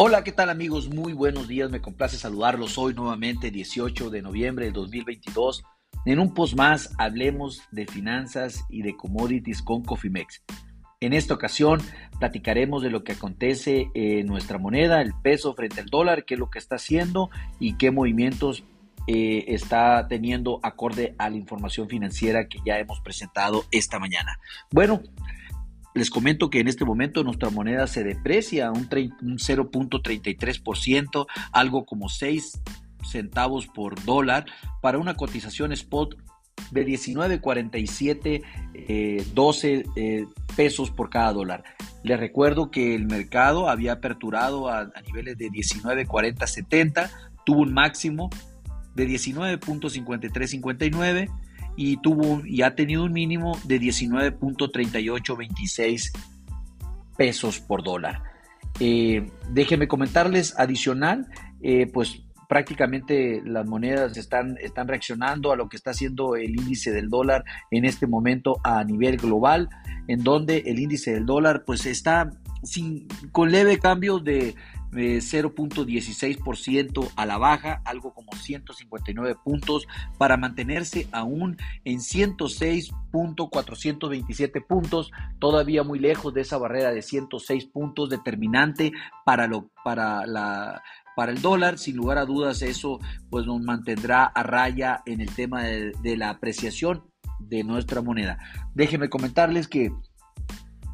Hola, ¿qué tal amigos? Muy buenos días, me complace saludarlos hoy nuevamente, 18 de noviembre de 2022. En un post más hablemos de finanzas y de commodities con Cofimex. En esta ocasión platicaremos de lo que acontece en nuestra moneda, el peso frente al dólar, qué es lo que está haciendo y qué movimientos eh, está teniendo acorde a la información financiera que ya hemos presentado esta mañana. Bueno, les comento que en este momento nuestra moneda se deprecia un, un 0.33%, algo como 6 centavos por dólar, para una cotización spot de 19.47 12 eh, eh, pesos por cada dólar. Les recuerdo que el mercado había aperturado a, niveles de 19.40-70, tuvo un máximo de 19.5359 y tuvo y ha tenido un mínimo de 19.3826 pesos por dólar. Eh, déjenme comentarles adicional, eh, pues prácticamente las monedas están, están reaccionando a lo que está haciendo el índice del dólar en este momento a nivel global, en donde el índice del dólar pues está sin, con leve cambio de 0.16% a la baja, algo como 159 puntos, para mantenerse aún en 106.427 puntos, todavía muy lejos de esa barrera de 106 puntos determinante para, lo, para la para el dólar, sin lugar a dudas eso pues nos mantendrá a raya en el tema de, de la apreciación de nuestra moneda. Déjenme comentarles que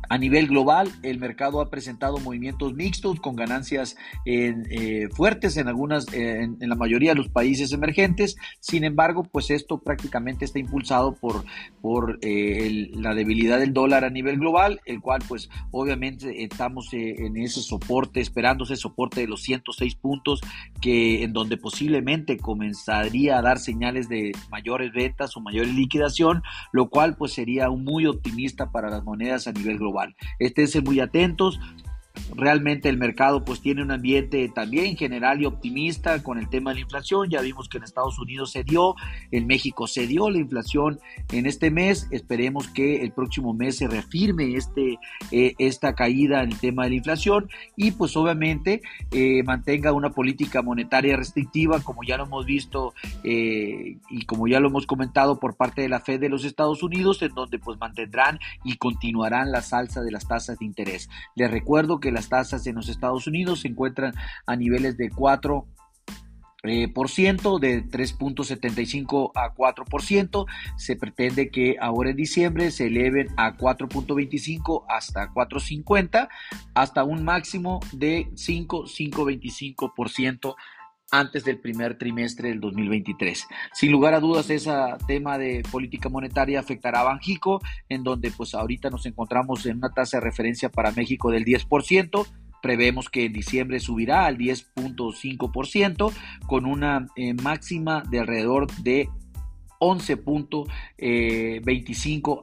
a nivel global, el mercado ha presentado movimientos mixtos con ganancias eh, fuertes en algunas, en, la mayoría de los países emergentes. Sin embargo, pues esto prácticamente está impulsado por, por eh, la debilidad del dólar a nivel global, el cual, pues, obviamente estamos eh, en ese soporte, esperando ese soporte de los 106 puntos, que en donde posiblemente comenzaría a dar señales de mayores ventas o mayores liquidación, lo cual, pues, sería muy optimista para las monedas a nivel global. Esténse muy atentos realmente el mercado pues tiene un ambiente también general y optimista con el tema de la inflación. Ya vimos que en Estados Unidos se dio, en México se dio la inflación en este mes. Esperemos que el próximo mes se reafirme este, eh, esta caída en el tema de la inflación y pues obviamente eh, mantenga una política monetaria restrictiva como ya lo hemos visto eh, y como ya lo hemos comentado por parte de la Fed de los Estados Unidos en donde pues mantendrán y continuarán la salsa de las tasas de interés. Les recuerdo que las tasas en los Estados Unidos se encuentran a niveles de 4 eh, por ciento, de 3.75 a 4%. Se pretende que ahora en diciembre se eleven a 4.25 hasta 4.50, hasta un máximo de 5, 5.25% antes del primer trimestre del 2023. Sin lugar a dudas, ese tema de política monetaria afectará a Banjico, en donde pues ahorita nos encontramos en una tasa de referencia para México del 10%, prevemos que en diciembre subirá al 10.5% con una eh, máxima de alrededor de 11.25 eh,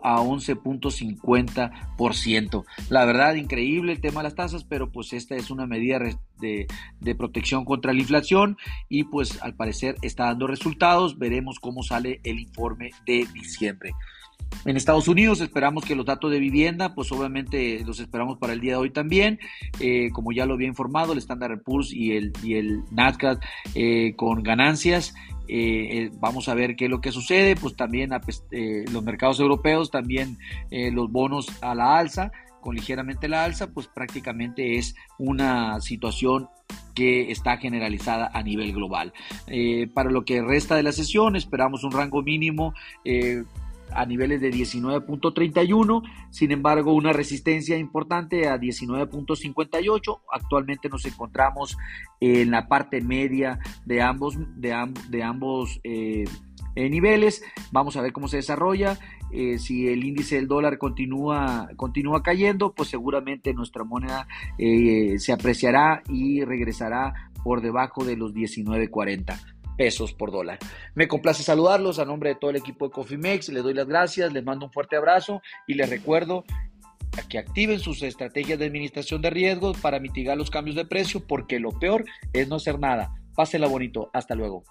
a 11.50%. La verdad, increíble el tema de las tasas, pero pues esta es una medida de, de, protección contra la inflación y pues al parecer está dando resultados. Veremos cómo sale el informe de diciembre. En Estados Unidos esperamos que los datos de vivienda, pues obviamente los esperamos para el día de hoy también. Eh, como ya lo había informado, el Standard Poor's y el, y el Nasdaq eh, con ganancias. Eh, vamos a ver qué es lo que sucede. Pues también los mercados europeos, también los bonos a la alza, con ligeramente la alza, pues prácticamente es una situación que está generalizada a nivel global. para lo que resta de la sesión, esperamos un rango mínimo a niveles de 19.31, sin embargo una resistencia importante a 19.58. Actualmente nos encontramos en la parte media de ambos, de, ambos eh, eh, niveles. Vamos a ver cómo se desarrolla. Eh, si el índice del dólar continúa, continúa cayendo, pues seguramente nuestra moneda se apreciará y regresará por debajo de los 19.40 pesos por dólar. Me complace saludarlos a nombre de todo el equipo de Cofimex. Les doy las gracias, les mando un fuerte abrazo y les recuerdo que activen sus estrategias de administración de riesgos para mitigar los cambios de precio porque lo peor es no hacer nada. Pásela bonito. Hasta luego.